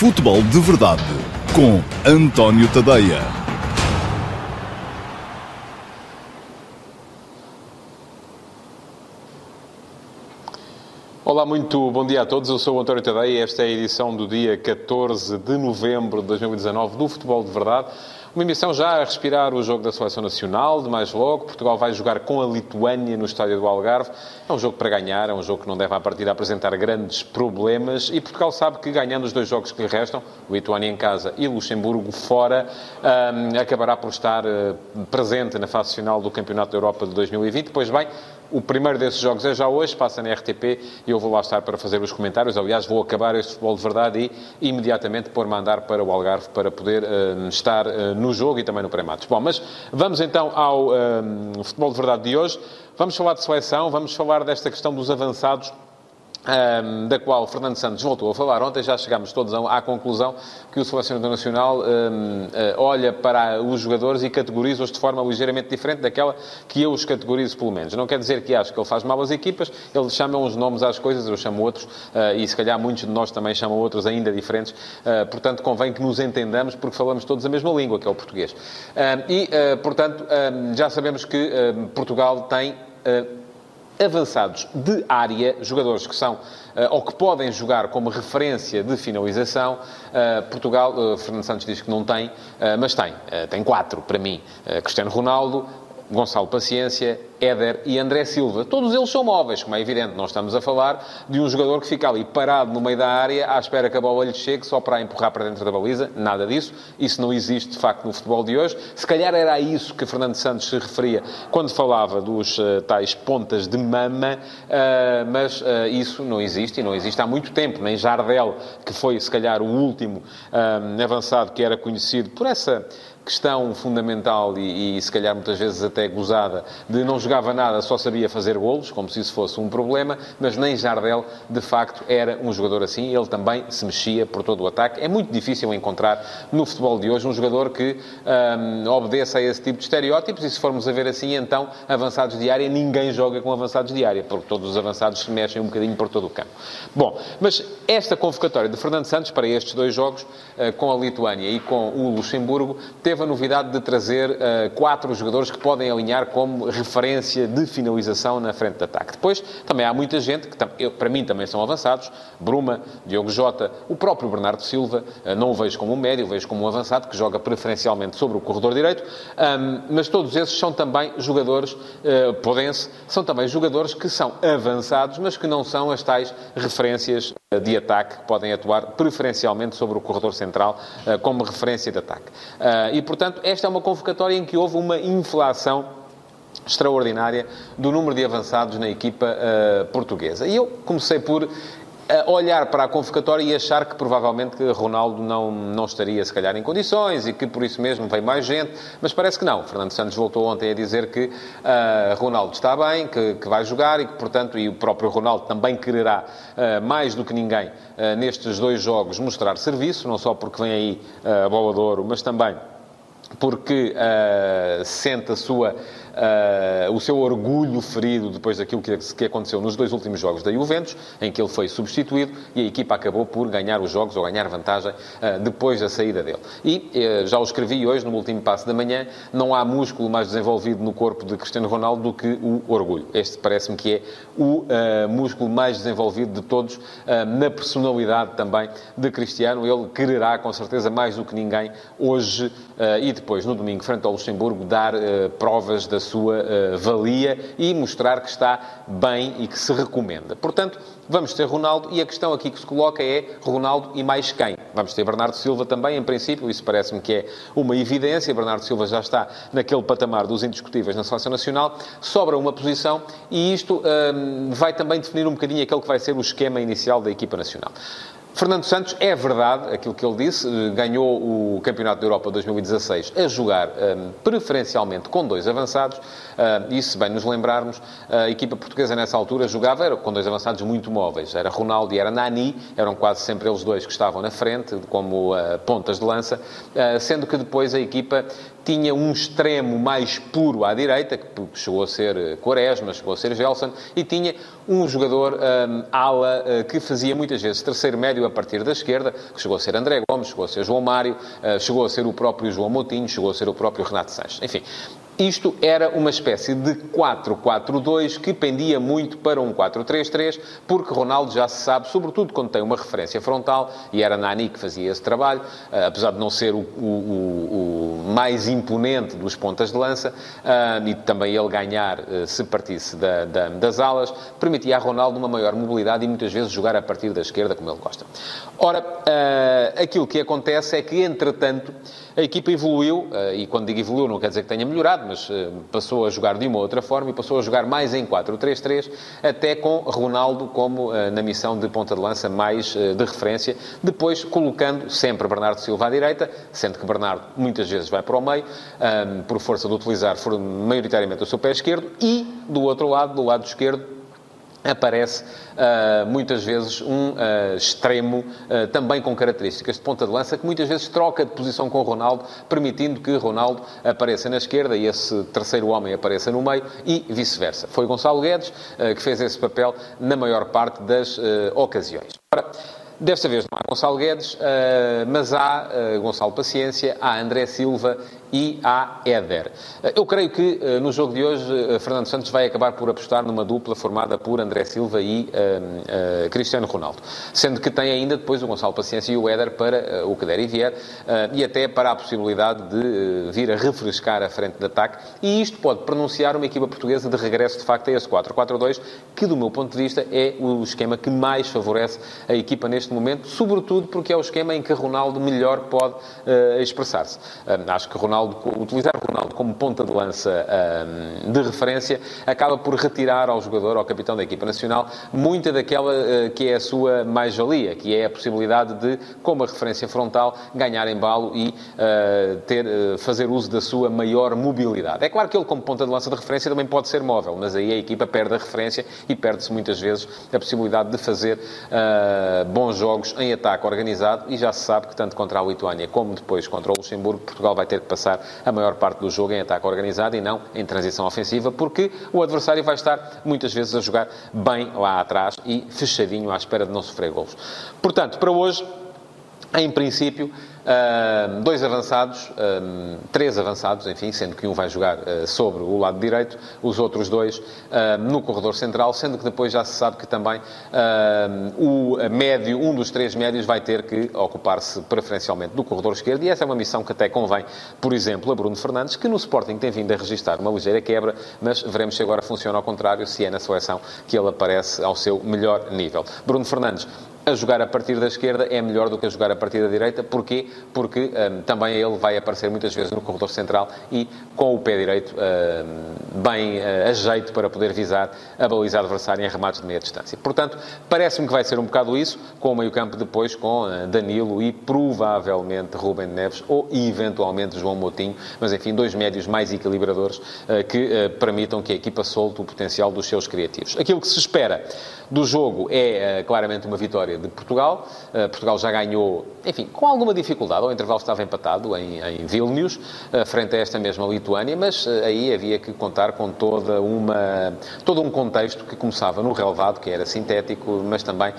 Futebol de Verdade com António Tadeia. Olá, muito bom dia a todos. Eu sou o António Tadeia e esta é a edição do dia 14 de novembro de 2019 do Futebol de Verdade. Uma emissão já a respirar o jogo da Seleção Nacional, de mais logo. Portugal vai jogar com a Lituânia no estádio do Algarve. É um jogo para ganhar, é um jogo que não deve, à partida, apresentar grandes problemas. E Portugal sabe que, ganhando os dois jogos que lhe restam, Lituânia em casa e Luxemburgo fora, um, acabará por estar uh, presente na fase final do Campeonato da Europa de 2020. Pois bem, o primeiro desses jogos é já hoje, passa na RTP e eu vou lá estar para fazer os comentários. Aliás, vou acabar este futebol de verdade e imediatamente pôr-me a andar para o Algarve para poder uh, estar uh, no jogo e também no pré-matos. Bom, mas vamos então ao uh, futebol de verdade de hoje. Vamos falar de seleção, vamos falar desta questão dos avançados um, da qual Fernando Santos voltou a falar ontem, já chegámos todos à conclusão que o selecionador nacional um, uh, olha para os jogadores e categoriza-os de forma ligeiramente diferente daquela que eu os categorizo, pelo menos. Não quer dizer que acho que ele faz mal às equipas, ele chama uns nomes às coisas, eu chamo outros, uh, e se calhar muitos de nós também chamam outros ainda diferentes, uh, portanto convém que nos entendamos porque falamos todos a mesma língua, que é o português. e, portanto, já sabemos que Portugal tem avançados de área, jogadores que são ou que podem jogar como referência de finalização. Portugal, Fernando Santos diz que não tem, mas tem. Tem quatro, para mim. Cristiano Ronaldo, Gonçalo Paciência, Éder e André Silva. Todos eles são móveis, como é evidente. Nós estamos a falar de um jogador que fica ali parado no meio da área, à espera que a bola lhe chegue, só para empurrar para dentro da baliza. Nada disso. Isso não existe, de facto, no futebol de hoje. Se calhar era a isso que Fernando Santos se referia quando falava dos uh, tais pontas de mama, uh, mas uh, isso não existe e não existe há muito tempo. Nem Jardel, que foi, se calhar, o último avançado que era conhecido por essa questão fundamental e, e, se calhar muitas vezes até gozada de não jogava nada, só sabia fazer golos, como se isso fosse um problema, mas nem Jardel, de facto, era um jogador assim. Ele também se mexia por todo o ataque. É muito difícil encontrar no futebol de hoje um jogador que um, obedeça a esse tipo de estereótipos e se formos a ver assim, então, avançados de área, ninguém joga com avançados de área, porque todos os avançados se mexem um bocadinho por todo o campo. Bom, mas esta convocatória de Fernando Santos para estes dois jogos, uh, com a Lituânia e com o Luxemburgo, teve a novidade de trazer uh, quatro jogadores que podem alinhar como referência de finalização na frente de ataque. Depois, também há muita gente, que eu, para mim também são avançados, Bruma, Diogo Jota, o próprio Bernardo Silva, uh, não o vejo como um médio, o vejo como um avançado, que joga preferencialmente sobre o corredor direito, um, mas todos esses são também jogadores, uh, Podense, são também jogadores que são avançados, mas que não são as tais referências de ataque que podem atuar preferencialmente sobre o corredor central como referência de ataque. E, portanto, esta é uma convocatória em que houve uma inflação extraordinária do número de avançados na equipa uh, portuguesa. E eu comecei por olhar para a convocatória e achar que provavelmente Ronaldo não, não estaria, se calhar, em condições e que por isso mesmo vem mais gente, mas parece que não. Fernando Santos voltou ontem a dizer que uh, Ronaldo está bem, que, que, vai jogar e que, portanto, e o próprio Ronaldo também quererá, uh, mais do que ninguém, uh, nestes dois jogos, mostrar serviço, não só porque vem aí a bola de ouro, mas também porque uh, sente a sua uh, o seu orgulho ferido depois daquilo que, que, aconteceu nos dois últimos jogos da Juventus, em que ele foi substituído e a equipa acabou por ganhar os jogos ou ganhar vantagem uh, depois da saída dele. E uh, já o escrevi hoje no último passo da manhã, não há músculo mais desenvolvido no corpo de Cristiano Ronaldo do que o orgulho. Este parece-me que é o músculo mais desenvolvido de todos na personalidade também de Cristiano. Ele quererá, com certeza, mais do que ninguém, hoje e depois, no domingo, frente ao Luxemburgo, dar provas da sua uh, valia e mostrar que está bem e que se recomenda. Portanto, vamos ter Ronaldo e a questão aqui que se coloca é Ronaldo e mais quem? Vamos ter Bernardo Silva também, em princípio, isso parece-me que é uma evidência. Bernardo Silva já está naquele patamar dos indiscutíveis na Seleção Nacional. Sobra uma posição e isto um, vai também definir um bocadinho aquele que vai ser o esquema inicial da equipa nacional. Fernando Santos, é verdade aquilo que ele disse, ganhou o Campeonato da Europa 2016 a jogar um, preferencialmente com dois avançados, uh, e se bem nos lembrarmos, a equipa portuguesa nessa altura jogava era, com dois avançados muito móveis, era Ronaldo e era Nani, eram quase sempre eles dois que estavam na frente, como uh, pontas de lança, uh, sendo que depois a equipa tinha um extremo mais puro à direita, que chegou a ser Quaresma, chegou a ser Gelson, e tinha um jogador um, ala que fazia muitas vezes terceiro médio médio a partir da esquerda, que chegou a ser André Gomes, chegou a ser João Mário, chegou a ser o próprio João Moutinho, chegou a ser o próprio Renato Sanches. Enfim, isto era uma espécie de 4-4-2 que pendia muito para um 4-3-3, porque Ronaldo já se sabe, sobretudo quando tem uma referência frontal, e era Nani que fazia esse trabalho, uh, apesar de não ser o, o, o, mais imponente dos pontas de lança, uh, e também ele ganhar uh, se partisse da, da, das alas, permitia a Ronaldo uma maior mobilidade e muitas vezes jogar a partir da esquerda, como ele gosta. Ora, aquilo que acontece é que, entretanto, a equipa evoluiu, e quando digo evoluiu não quer dizer que tenha melhorado, mas uh, passou a jogar de uma outra forma e passou a jogar mais em 4-3-3, até com Ronaldo como uh, na missão de ponta de lança mais de referência, depois colocando sempre Bernardo Silva à direita, sendo que Bernardo muitas vezes vai para o meio, por força de utilizar maioritariamente o seu pé esquerdo, e do outro lado, do lado esquerdo, aparece uh, muitas vezes um uh, extremo uh, também com características de ponta de lança que muitas vezes troca de posição com Ronaldo, permitindo que Ronaldo apareça na esquerda e esse terceiro homem apareça no meio e vice-versa. Foi Gonçalo Guedes que fez esse papel na maior parte das ocasiões. Ora, Desta vez não há Gonçalo Guedes, mas há Gonçalo Paciência, há André Silva e à Éder. Eu creio que eh, no jogo de hoje eh, Fernando Santos vai acabar por apostar numa dupla formada por André Silva e uh, uh, Cristiano Ronaldo. Sendo que tem ainda depois o Gonçalo Paciência e o Éder para uh, o que der e vier e até para a possibilidade de vir a refrescar a frente de ataque. E isto pode pronunciar uma equipa portuguesa de regresso de facto a esse 4-4-2, que do meu ponto de vista é o esquema que mais favorece a equipa neste momento, sobretudo porque é o esquema em que Ronaldo melhor pode expressar-se. acho que Ronaldo Ronaldo, utilizar Ronaldo como ponta de lança um, de referência, acaba por retirar ao jogador, ao capitão da equipa nacional, muita daquela uh, que é a sua mais-valia, que é a possibilidade de, como a referência frontal, ganhar embalo e uh, ter, uh, fazer uso da sua maior mobilidade. É claro que ele, como ponta de lança de referência, também pode ser móvel, mas aí a equipa perde a referência e perde-se muitas vezes a possibilidade de fazer bons jogos em ataque organizado e já se sabe que tanto contra a Lituânia como depois contra o Luxemburgo, Portugal vai ter que passar passar a maior parte do jogo em ataque organizado e não em transição ofensiva, porque o adversário vai estar muitas vezes a jogar bem lá atrás e fechadinho à espera de não sofrer golos. Portanto, para hoje, em princípio, Dois avançados, uh, três avançados, enfim, sendo que um vai jogar uh, sobre o lado direito, os outros dois no corredor central, sendo que depois já se sabe que também o médio, um dos três médios, vai ter que ocupar-se preferencialmente do corredor esquerdo, e essa é uma missão que até convém, por exemplo, a Bruno Fernandes, que no Sporting tem vindo a registrar uma ligeira quebra, mas veremos se agora funciona ao contrário, se é na seleção que ele aparece ao seu melhor nível. Bruno Fernandes a jogar a partir da esquerda é melhor do que a jogar a partir da direita. Porquê? Porque um, também ele vai aparecer muitas vezes no corredor central e com o pé direito um, bem uh, a jeito para poder visar a baliza adversária em remates de meia distância. Portanto, parece-me que vai ser um bocado isso, com o meio-campo depois com uh, Danilo e provavelmente Rubem Neves ou eventualmente João Moutinho, mas enfim, dois médios mais equilibradores uh, que permitam que a equipa solte o potencial dos seus criativos. Aquilo que se espera do jogo é claramente uma vitória de Portugal. Uh, Portugal já ganhou, enfim, com alguma dificuldade. O intervalo estava empatado em, em Vilnius, uh, frente a esta mesma Lituânia, mas uh, aí havia que contar com toda uma, todo um contexto que começava no relevado, que era sintético, mas também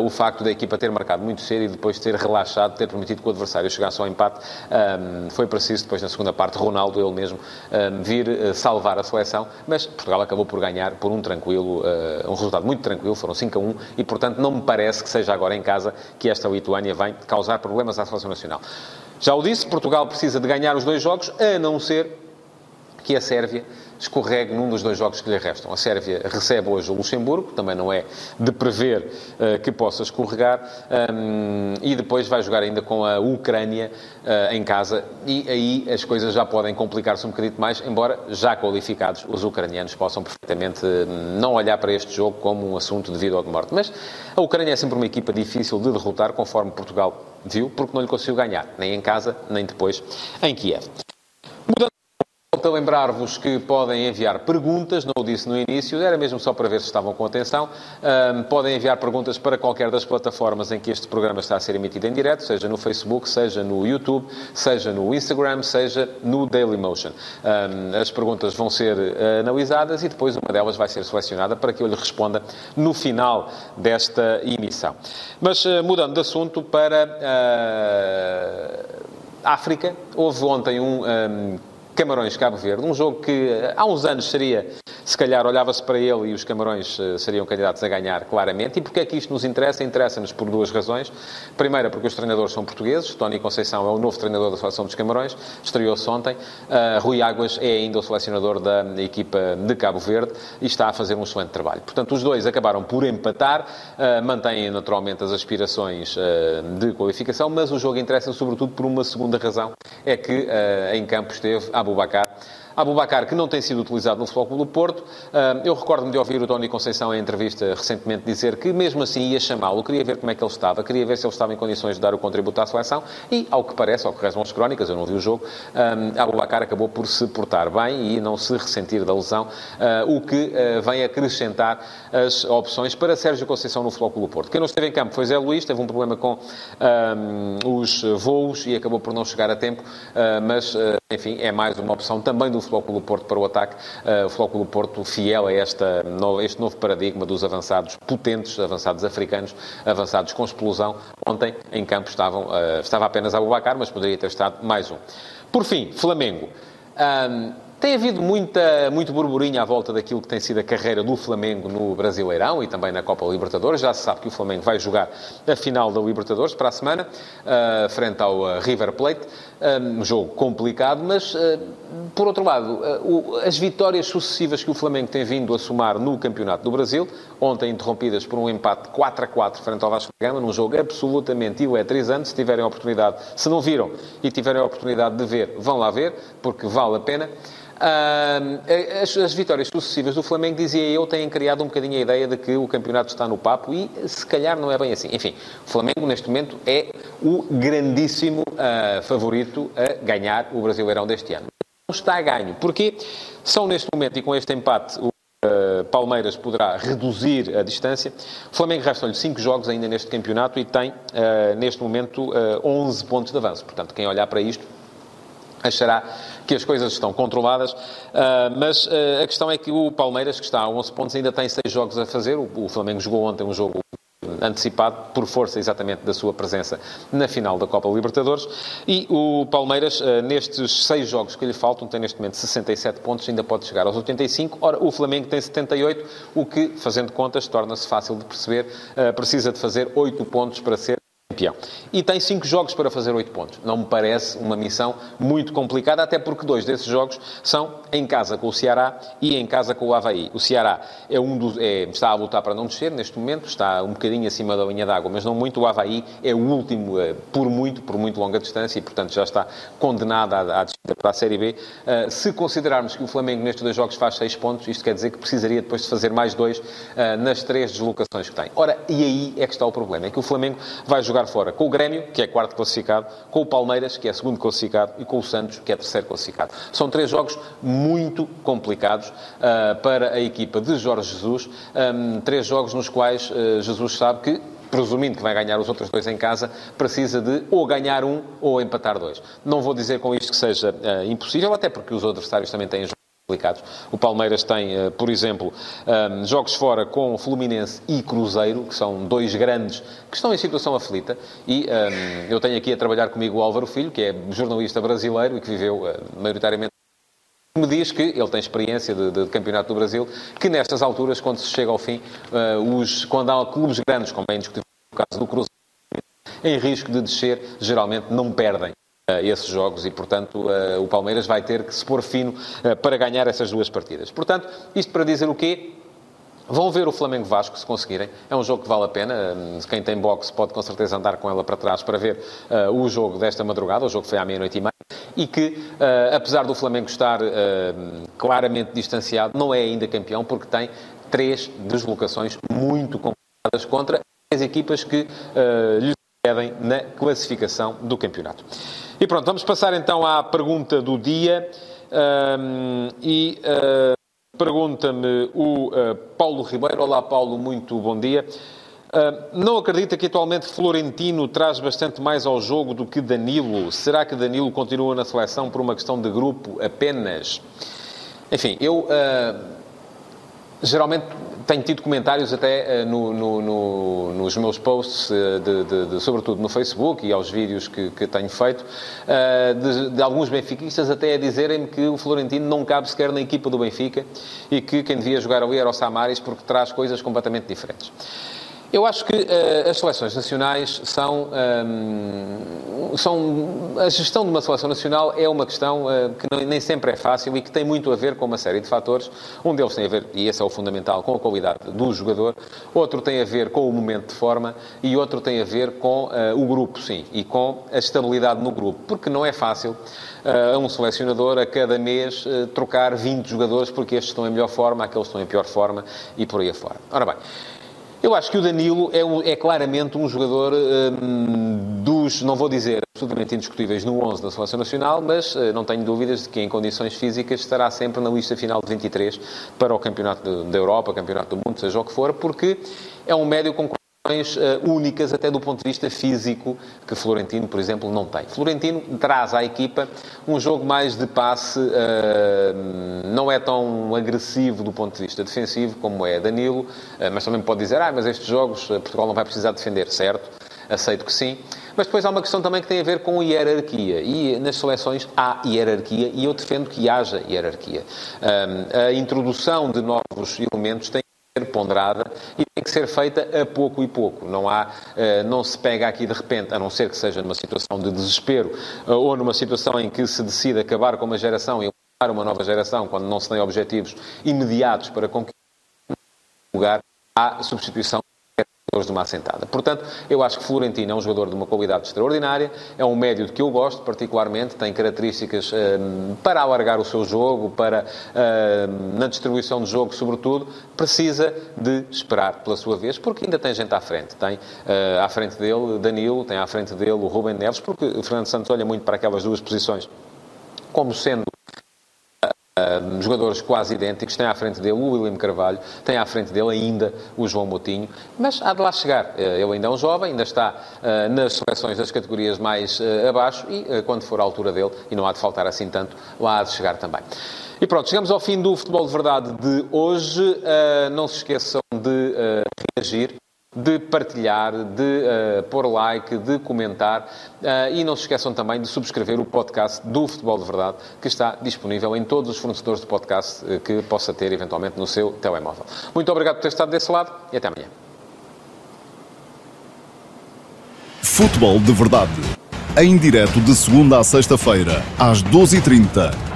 o facto da equipa ter marcado muito cedo e depois ter relaxado, ter permitido que o adversário chegasse ao empate. Um, foi preciso depois, na segunda parte, Ronaldo, ele mesmo, um, vir salvar a seleção, mas Portugal acabou por ganhar por um tranquilo, um resultado muito tranquilo, foram 5 a 1, e portanto não me parece que seja agora em casa que esta Lituânia vem causar problemas à seleção nacional. Já o disse, Portugal precisa de ganhar os dois jogos, a não ser que a Sérvia escorregue num dos dois jogos que lhe restam. A Sérvia recebe hoje o Luxemburgo, também não é de prever uh, que possa escorregar, um, e depois vai jogar ainda com a Ucrânia uh, em casa, e aí as coisas já podem complicar-se um bocadinho mais, embora já qualificados os ucranianos possam perfeitamente hum, não olhar para este jogo como um assunto de vida ou de morte. Mas a Ucrânia é sempre uma equipa difícil de derrotar, conforme Portugal viu, porque não lhe conseguiu ganhar, nem em casa, nem depois em Kiev. Volto a lembrar-vos que podem enviar perguntas, não o disse no início, era mesmo só para ver se estavam com atenção. Um, podem enviar perguntas para qualquer das plataformas em que este programa está a ser emitido em direto, seja no Facebook, seja no YouTube, seja no Instagram, seja no Dailymotion. Um, as perguntas vão ser uh, analisadas e depois uma delas vai ser selecionada para que eu lhe responda no final desta emissão. Mas uh, mudando de assunto para uh, África, houve ontem um, um Camarões-Cabo Verde, um jogo que há uns anos seria se calhar olhava-se para ele e os Camarões uh, seriam candidatos a ganhar claramente. E porquê é que isto nos interessa? Interessa-nos por duas razões. Primeira, porque os treinadores são portugueses. Tony Conceição é o novo treinador da Seleção dos Camarões, estreou-se ontem. Uh, Rui Águas é ainda o selecionador da equipa de Cabo Verde e está a fazer um excelente trabalho. Portanto, os dois acabaram por empatar, uh, mantêm naturalmente as aspirações de qualificação, mas o jogo interessa sobretudo por uma segunda razão, é que em campo esteve Abubacar, Abubacar, que não tem sido utilizado no Futebol Clube do Porto. Ah, eu recordo-me de ouvir o Tony Conceição em entrevista recentemente dizer que mesmo assim ia chamá-lo, queria ver como é que ele estava, queria ver se ele estava em condições de dar o contributo à seleção e, ao que parece, ao que rezam as crónicas, eu não vi o jogo, ah, Abubacar acabou por se portar bem e não se ressentir da lesão, ah, o que vem acrescentar as opções para Sérgio Conceição no Futebol Clube do Porto. Quem não esteve em campo foi Zé Luís, teve um problema com os voos e acabou por não chegar a tempo, mas, enfim, é mais uma opção também do Clube do Porto para o ataque. Uh, o Clube do Porto fiel a esta, este novo paradigma dos avançados potentes, avançados africanos, avançados com explosão. Ontem, em campo, estavam, uh, estava apenas Abubacar, mas poderia ter estado mais um. Por fim, Flamengo. Um, tem havido muita, muito burburinho à volta daquilo que tem sido a carreira do Flamengo no Brasileirão e também na Copa Libertadores. Já se sabe que o Flamengo vai jogar a final da Libertadores para a semana, uh, frente ao uh, River Plate. Um jogo complicado, mas, uh, por outro lado, o, as vitórias sucessivas que o Flamengo tem vindo a somar no Campeonato do Brasil, ontem interrompidas por um empate 4 a 4 frente ao Vasco da Gama, num jogo absolutamente eletrizante. Se tiverem a oportunidade, se não viram e tiverem a oportunidade de ver, vão lá ver, porque vale a pena. Uh, as, as, vitórias sucessivas do Flamengo, dizia eu, têm criado um bocadinho a ideia de que o campeonato está no papo e se calhar não é bem assim. Enfim, o Flamengo neste momento é o grandíssimo uh, favorito a ganhar o Brasileirão deste ano. Não está a ganho, porque são neste momento e com este empate o Uh, Palmeiras poderá reduzir a distância. O Flamengo resta-lhe 5 jogos ainda neste campeonato e tem, uh, neste momento, uh, 11 pontos de avanço. Portanto, quem olhar para isto achará que as coisas estão controladas, uh, mas uh, a questão é que o Palmeiras, que está a 11 pontos, ainda tem 6 jogos a fazer. O, o Flamengo jogou ontem um jogo antecipado por força exatamente da sua presença na final da Copa Libertadores. E o Palmeiras, uh, nestes seis jogos que lhe faltam, tem neste momento 67 pontos, ainda pode chegar aos 85. Ora, o Flamengo tem 78, o que, fazendo contas, torna-se fácil de perceber. Precisa de fazer 8 pontos para ser campeão. E tem cinco jogos para fazer oito pontos. Não me parece uma missão muito complicada, até porque dois desses jogos são em casa com o Ceará e em casa com o Havaí. O Ceará é um dos, é, está a lutar para não descer neste momento, está um bocadinho acima da linha d'água, mas não muito. O Havaí é o último é, por muito, por muito longa distância e, portanto, já está condenado à, à descida para a Série B. Uh, se considerarmos que o Flamengo nestes dois jogos faz seis pontos, isto quer dizer que precisaria depois de fazer mais dois uh, nas três deslocações que tem. Ora, e aí é que está o problema, é que o Flamengo vai jogar jogar fora com o Grêmio, que é quarto classificado, com o Palmeiras, que é segundo classificado, e com o Santos, que é terceiro classificado. São três jogos muito complicados uh, para a equipa de Jorge Jesus. Um, três jogos nos quais uh, Jesus sabe que presumindo que vai ganhar os outros dois em casa, precisa de ou ganhar um ou empatar dois. Não vou dizer com isto que seja uh, impossível, até porque os adversários também têm complicados. O Palmeiras tem, eh, por exemplo, eh, jogos fora com Fluminense e Cruzeiro, que são dois grandes que estão em situação aflita. E eh, eu tenho aqui a trabalhar comigo o Álvaro Filho, que é jornalista brasileiro e que viveu maioritariamente me diz que ele tem experiência de, de, Campeonato do Brasil, que nestas alturas, quando se chega ao fim, os, quando há clubes grandes, como é indiscutível no caso do Cruzeiro, em risco de descer, geralmente não perdem esses jogos e, portanto, o Palmeiras vai ter que se pôr fino para ganhar essas duas partidas. Portanto, isto para dizer o quê? Vão ver o Flamengo Vasco, se conseguirem. É um jogo que vale a pena. Quem tem boxe pode com certeza andar com ela para trás para ver uh, o jogo desta madrugada. O jogo foi à meia-noite e meia. E que, uh, apesar do Flamengo estar uh, claramente distanciado, não é ainda campeão porque tem três deslocações muito complicadas contra as equipas que lhe pedem na classificação do campeonato. E pronto, vamos passar então à pergunta do dia. Um, e uh, pergunta-me o uh, Paulo Ribeiro. Olá, Paulo, muito bom dia. Uh, não acredita que atualmente Florentino traz bastante mais ao jogo do que Danilo? Será que Danilo continua na seleção por uma questão de grupo apenas? Enfim, eu geralmente tenho tido comentários até uh, no, no, no, nos meus posts, uh, de, de, de, sobretudo no Facebook e aos vídeos que, que tenho feito, de, de, alguns benfiquistas até a dizerem-me que o Florentino não cabe sequer na equipa do Benfica e que quem devia jogar ali era o Samaris porque traz coisas completamente diferentes. Eu acho que uh, as seleções nacionais são, um, ehm, são. A gestão de uma seleção nacional é uma questão uh, que não, nem sempre é fácil e que tem muito a ver com uma série de fatores. Um deles tem a ver, e esse é o fundamental, com a qualidade do jogador, outro tem a ver com o momento de forma e outro tem a ver com uh, o grupo, sim, e com a estabilidade no grupo. Porque não é fácil a um selecionador a cada mês trocar 20 jogadores porque estes estão em melhor forma, aqueles estão em pior forma e por aí afora. Ora bem. Eu acho que o Danilo é, é claramente um jogador um, dos, não vou dizer absolutamente indiscutíveis no 11 da Seleção Nacional, mas uh, não tenho dúvidas de que em condições físicas estará sempre na lista final de 23 para o Campeonato da Europa, Campeonato do Mundo, seja o que for, porque é um médio com únicas até do ponto de vista físico que Florentino, por exemplo, não tem. Florentino traz à equipa um jogo mais de passe, uh, não é tão agressivo do ponto de vista defensivo como é Danilo, uh, mas também pode dizer, ah, mas estes jogos Portugal não vai precisar defender, certo? Aceito que sim. Mas depois há uma questão também que tem a ver com hierarquia. E nas seleções há hierarquia e eu defendo que haja hierarquia. a introdução de novos elementos tem ser ponderada e tem que ser feita a pouco e pouco. Não há, eh, não se pega aqui de repente, a não ser que seja numa situação de desespero eh, ou numa situação em que se decide acabar com uma geração e uma nova geração quando não se tem objetivos imediatos para conquistar lugar, há substituição de uma assentada. Portanto, eu acho que Florentino é um jogador de uma qualidade extraordinária, é um médio de que eu gosto particularmente, tem características um, para alargar o seu jogo, para um, na distribuição de jogo, sobretudo, precisa de esperar pela sua vez, porque ainda tem gente à frente. Tem uh, à frente dele Danilo, tem à frente dele o Rubem Neves, porque o Fernando Santos olha muito para aquelas duas posições como sendo Jogadores quase idênticos, tem à frente dele o William Carvalho, tem à frente dele ainda o João Moutinho, mas há de lá chegar. Uh, ele ainda é um jovem, ainda está uh, nas seleções das categorias mais abaixo e quando for a altura dele, e não há de faltar assim tanto, lá há de chegar também. E pronto, chegamos ao fim do Futebol de Verdade de hoje. não se esqueçam de reagir de partilhar, de uh, pôr like, de comentar uh, e não se esqueçam também de subscrever o podcast do Futebol de Verdade, que está disponível em todos os fornecedores de podcast uh, que possa ter eventualmente no seu telemóvel. Muito obrigado por ter estado desse lado e até amanhã. Futebol de Verdade. Em direto de segunda a sexta-feira, às 12h30